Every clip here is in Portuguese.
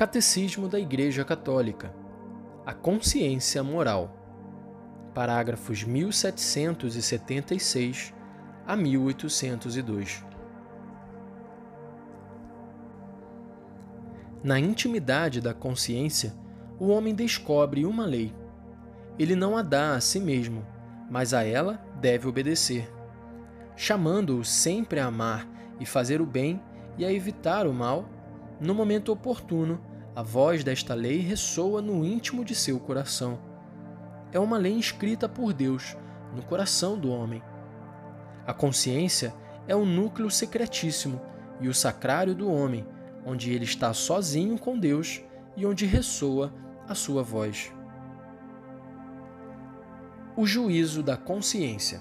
Catecismo da Igreja Católica. A consciência moral. Parágrafos 1776 a 1802. Na intimidade da consciência, o homem descobre uma lei. Ele não a dá a si mesmo, mas a ela deve obedecer. Chamando-o sempre a amar e fazer o bem e a evitar o mal, no momento oportuno, a voz desta lei ressoa no íntimo de seu coração. É uma lei inscrita por Deus no coração do homem. A consciência é o núcleo secretíssimo e o sacrário do homem, onde ele está sozinho com Deus e onde ressoa a sua voz. O juízo da consciência.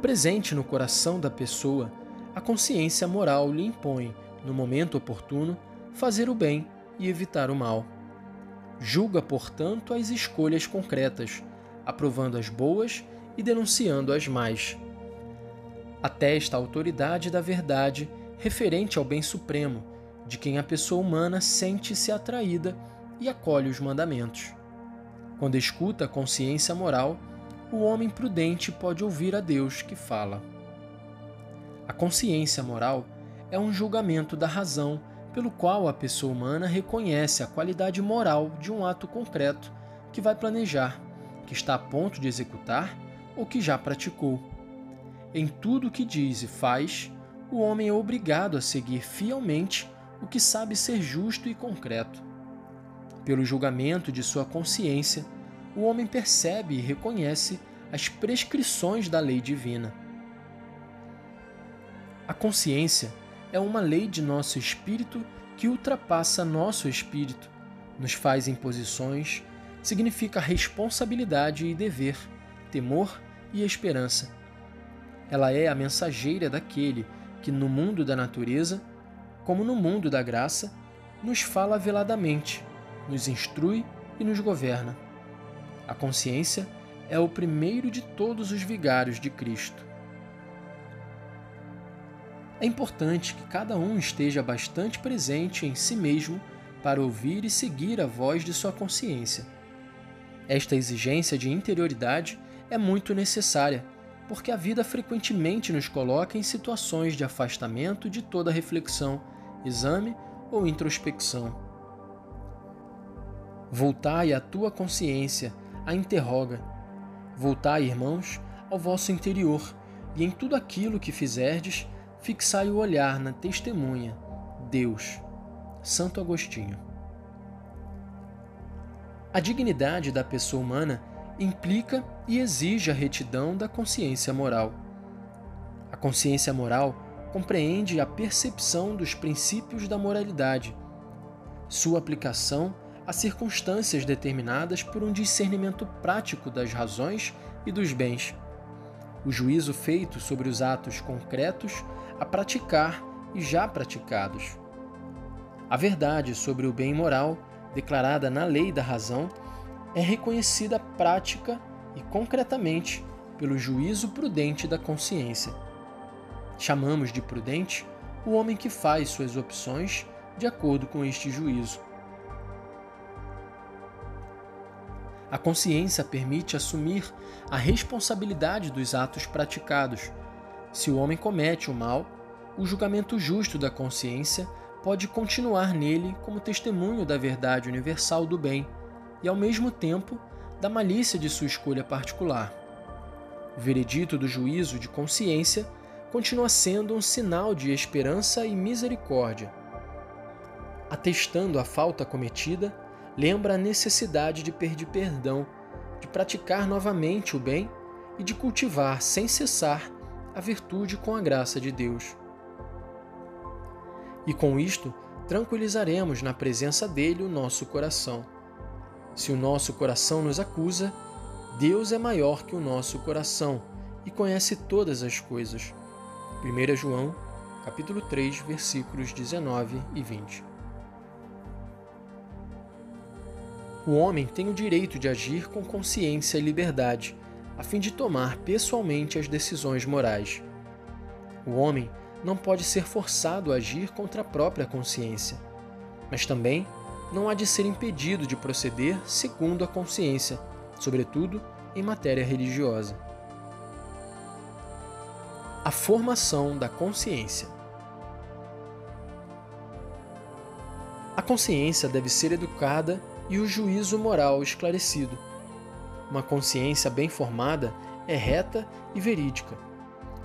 Presente no coração da pessoa, a consciência moral lhe impõe, no momento oportuno, fazer o bem e evitar o mal. Julga, portanto, as escolhas concretas, aprovando as boas e denunciando as más. Atesta a autoridade da verdade referente ao bem supremo, de quem a pessoa humana sente-se atraída e acolhe os mandamentos. Quando escuta a consciência moral, o homem prudente pode ouvir a Deus que fala. A consciência moral é um julgamento da razão pelo qual a pessoa humana reconhece a qualidade moral de um ato concreto que vai planejar, que está a ponto de executar ou que já praticou. Em tudo o que diz e faz, o homem é obrigado a seguir fielmente o que sabe ser justo e concreto. Pelo julgamento de sua consciência, o homem percebe e reconhece as prescrições da lei divina. A consciência é uma lei de nosso espírito que ultrapassa nosso espírito, nos faz imposições, significa responsabilidade e dever, temor e esperança. Ela é a mensageira daquele que, no mundo da natureza, como no mundo da graça, nos fala veladamente, nos instrui e nos governa. A consciência é o primeiro de todos os vigários de Cristo. É importante que cada um esteja bastante presente em si mesmo para ouvir e seguir a voz de sua consciência. Esta exigência de interioridade é muito necessária, porque a vida frequentemente nos coloca em situações de afastamento de toda reflexão, exame ou introspecção. Voltai a tua consciência, a interroga. Voltai, irmãos, ao vosso interior, e em tudo aquilo que fizerdes, fixai o olhar na testemunha, Deus. Santo Agostinho. A dignidade da pessoa humana implica e exige a retidão da consciência moral. A consciência moral compreende a percepção dos princípios da moralidade, sua aplicação a circunstâncias determinadas por um discernimento prático das razões e dos bens, o juízo feito sobre os atos concretos a praticar e já praticados. A verdade sobre o bem moral, declarada na lei da razão, é reconhecida prática e concretamente pelo juízo prudente da consciência. Chamamos de prudente o homem que faz suas opções de acordo com este juízo. A consciência permite assumir a responsabilidade dos atos praticados. Se o homem comete o mal, o julgamento justo da consciência pode continuar nele como testemunho da verdade universal do bem e, ao mesmo tempo, da malícia de sua escolha particular. O veredito do juízo de consciência continua sendo um sinal de esperança e misericórdia. Atestando a falta cometida, lembra a necessidade de pedir perdão, de praticar novamente o bem e de cultivar sem cessar a virtude com a graça de Deus. E com isto, tranquilizaremos na presença dele o nosso coração. Se o nosso coração nos acusa, Deus é maior que o nosso coração e conhece todas as coisas. 1 João, capítulo 3, versículos 19 e 20. O homem tem o direito de agir com consciência e liberdade, a fim de tomar pessoalmente as decisões morais. O homem não pode ser forçado a agir contra a própria consciência, mas também não há de ser impedido de proceder segundo a consciência, sobretudo em matéria religiosa. A formação da consciência. A consciência deve ser educada e o juízo moral esclarecido. Uma consciência bem formada é reta e verídica.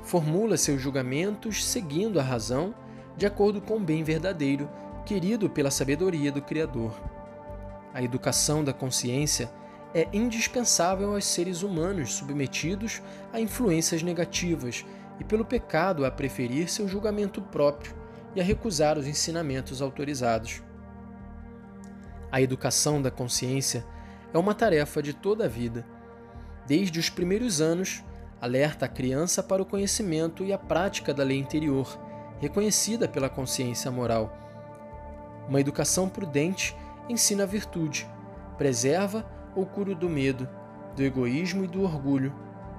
Formula seus julgamentos seguindo a razão, de acordo com o bem verdadeiro, querido pela sabedoria do Criador. A educação da consciência é indispensável aos seres humanos submetidos a influências negativas e pelo pecado a preferir seu julgamento próprio e a recusar os ensinamentos autorizados. A educação da consciência é uma tarefa de toda a vida. Desde os primeiros anos, alerta a criança para o conhecimento e a prática da lei interior, reconhecida pela consciência moral. Uma educação prudente ensina a virtude, preserva ou cura do medo, do egoísmo e do orgulho,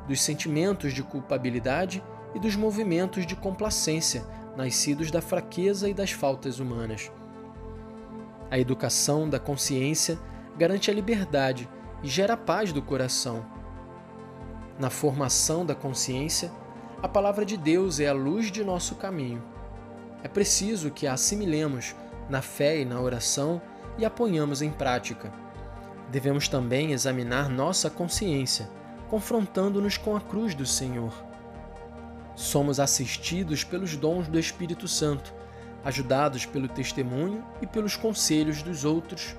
dos sentimentos de culpabilidade e dos movimentos de complacência nascidos da fraqueza e das faltas humanas. A educação da consciência garante a liberdade e gera a paz do coração. Na formação da consciência, a palavra de Deus é a luz de nosso caminho. É preciso que a assimilemos na fé e na oração e a ponhamos em prática. Devemos também examinar nossa consciência, confrontando-nos com a cruz do Senhor. Somos assistidos pelos dons do Espírito Santo ajudados pelo testemunho e pelos conselhos dos outros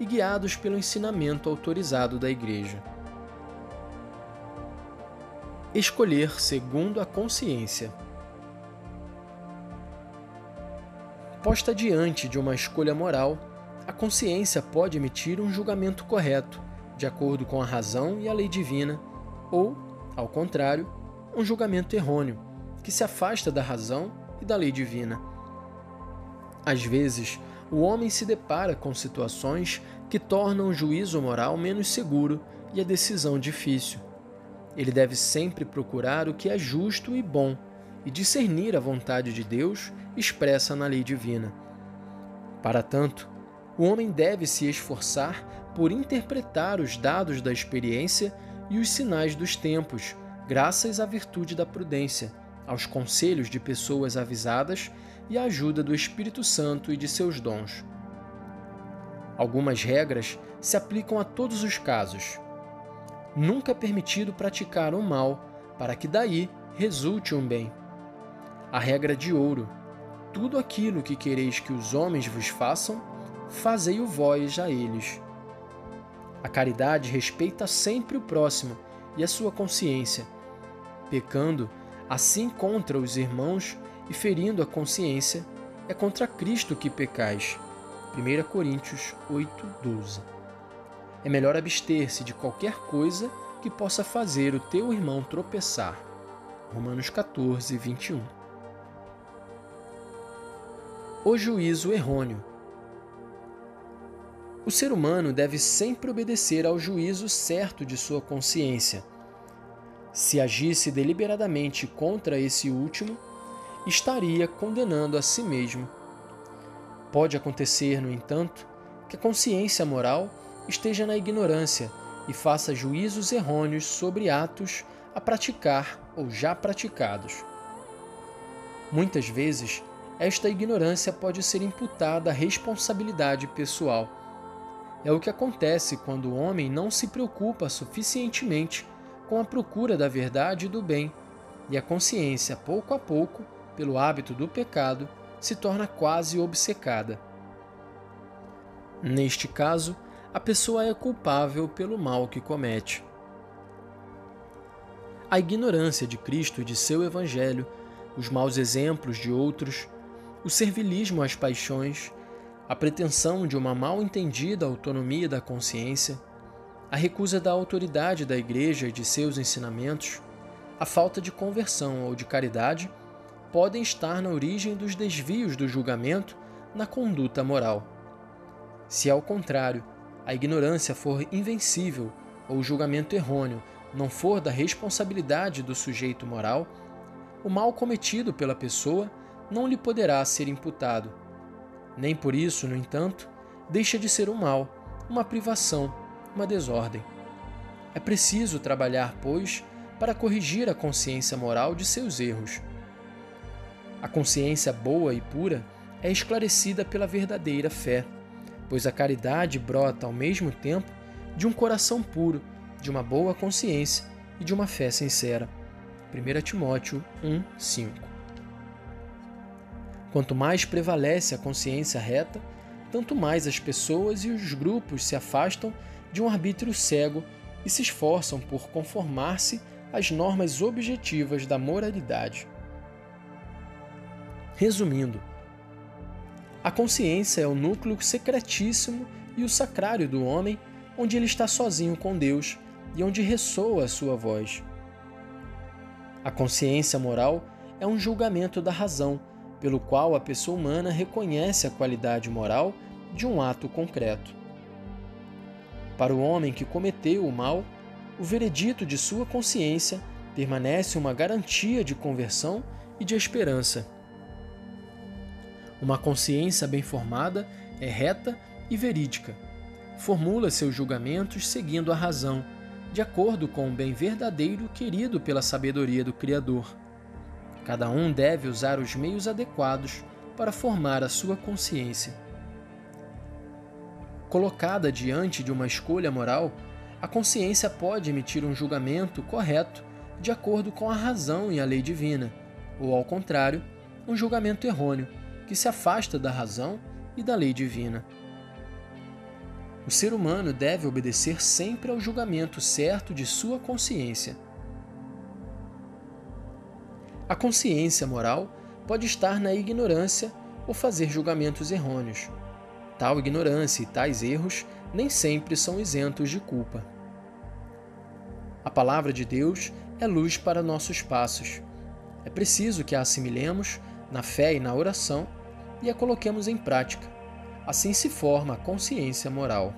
e guiados pelo ensinamento autorizado da Igreja. Escolher segundo a consciência. Posta diante de uma escolha moral, a consciência pode emitir um julgamento correto, de acordo com a razão e a lei divina, ou, ao contrário, um julgamento errôneo, que se afasta da razão e da lei divina às vezes, o homem se depara com situações que tornam o juízo moral menos seguro e a decisão difícil. Ele deve sempre procurar o que é justo e bom e discernir a vontade de Deus expressa na lei divina. Para tanto, o homem deve se esforçar por interpretar os dados da experiência e os sinais dos tempos, graças à virtude da prudência, aos conselhos de pessoas avisadas e a ajuda do Espírito Santo e de seus dons. Algumas regras se aplicam a todos os casos. Nunca é permitido praticar o um mal para que daí resulte um bem. A regra de ouro: tudo aquilo que quereis que os homens vos façam, fazei-o vós a eles. A caridade respeita sempre o próximo e a sua consciência. Pecando assim contra os irmãos, e ferindo a consciência, é contra Cristo que pecais. 1 Coríntios 8, 12. É melhor abster-se de qualquer coisa que possa fazer o teu irmão tropeçar. Romanos 14, 21. O juízo errôneo. O ser humano deve sempre obedecer ao juízo certo de sua consciência. Se agisse deliberadamente contra esse último, estaria condenando a si mesmo. Pode acontecer, no entanto, que a consciência moral esteja na ignorância e faça juízos errôneos sobre atos a praticar ou já praticados. Muitas vezes, esta ignorância pode ser imputada à responsabilidade pessoal. É o que acontece quando o homem não se preocupa suficientemente com a procura da verdade e do bem, e a consciência, pouco a pouco, pelo hábito do pecado, se torna quase obcecada. Neste caso, a pessoa é culpável pelo mal que comete. A ignorância de Cristo e de seu Evangelho, os maus exemplos de outros, o servilismo às paixões, a pretensão de uma mal entendida autonomia da consciência, a recusa da autoridade da Igreja e de seus ensinamentos, a falta de conversão ou de caridade podem estar na origem dos desvios do julgamento na conduta moral. Se, ao contrário, a ignorância for invencível ou o julgamento errôneo não for da responsabilidade do sujeito moral, o mal cometido pela pessoa não lhe poderá ser imputado. Nem por isso, no entanto, deixa de ser um mal, uma privação, uma desordem. É preciso trabalhar, pois, para corrigir a consciência moral de seus erros. A consciência boa e pura é esclarecida pela verdadeira fé, pois a caridade brota ao mesmo tempo de um coração puro, de uma boa consciência e de uma fé sincera. 1 Timóteo 1, 5 Quanto mais prevalece a consciência reta, tanto mais as pessoas e os grupos se afastam de um arbítrio cego e se esforçam por conformar-se às normas objetivas da moralidade. Resumindo, a consciência é o núcleo secretíssimo e o sacrário do homem, onde ele está sozinho com Deus e onde ressoa a sua voz. A consciência moral é um julgamento da razão pelo qual a pessoa humana reconhece a qualidade moral de um ato concreto. Para o homem que cometeu o mal, o veredito de sua consciência permanece uma garantia de conversão e de esperança. Uma consciência bem formada é reta e verídica. Formula seus julgamentos seguindo a razão, de acordo com o bem verdadeiro querido pela sabedoria do Criador. Cada um deve usar os meios adequados para formar a sua consciência. Colocada diante de uma escolha moral, a consciência pode emitir um julgamento correto de acordo com a razão e a lei divina, ou, ao contrário, um julgamento errôneo que se afasta da razão e da lei divina. O ser humano deve obedecer sempre ao julgamento certo de sua consciência a consciência moral pode estar na ignorância ou fazer julgamentos errôneos. Tal ignorância e tais erros nem sempre são isentos de culpa. A palavra de Deus é luz para nossos passos. É preciso que a assimilemos na fé e na oração e a coloquemos em prática. Assim se forma a consciência moral.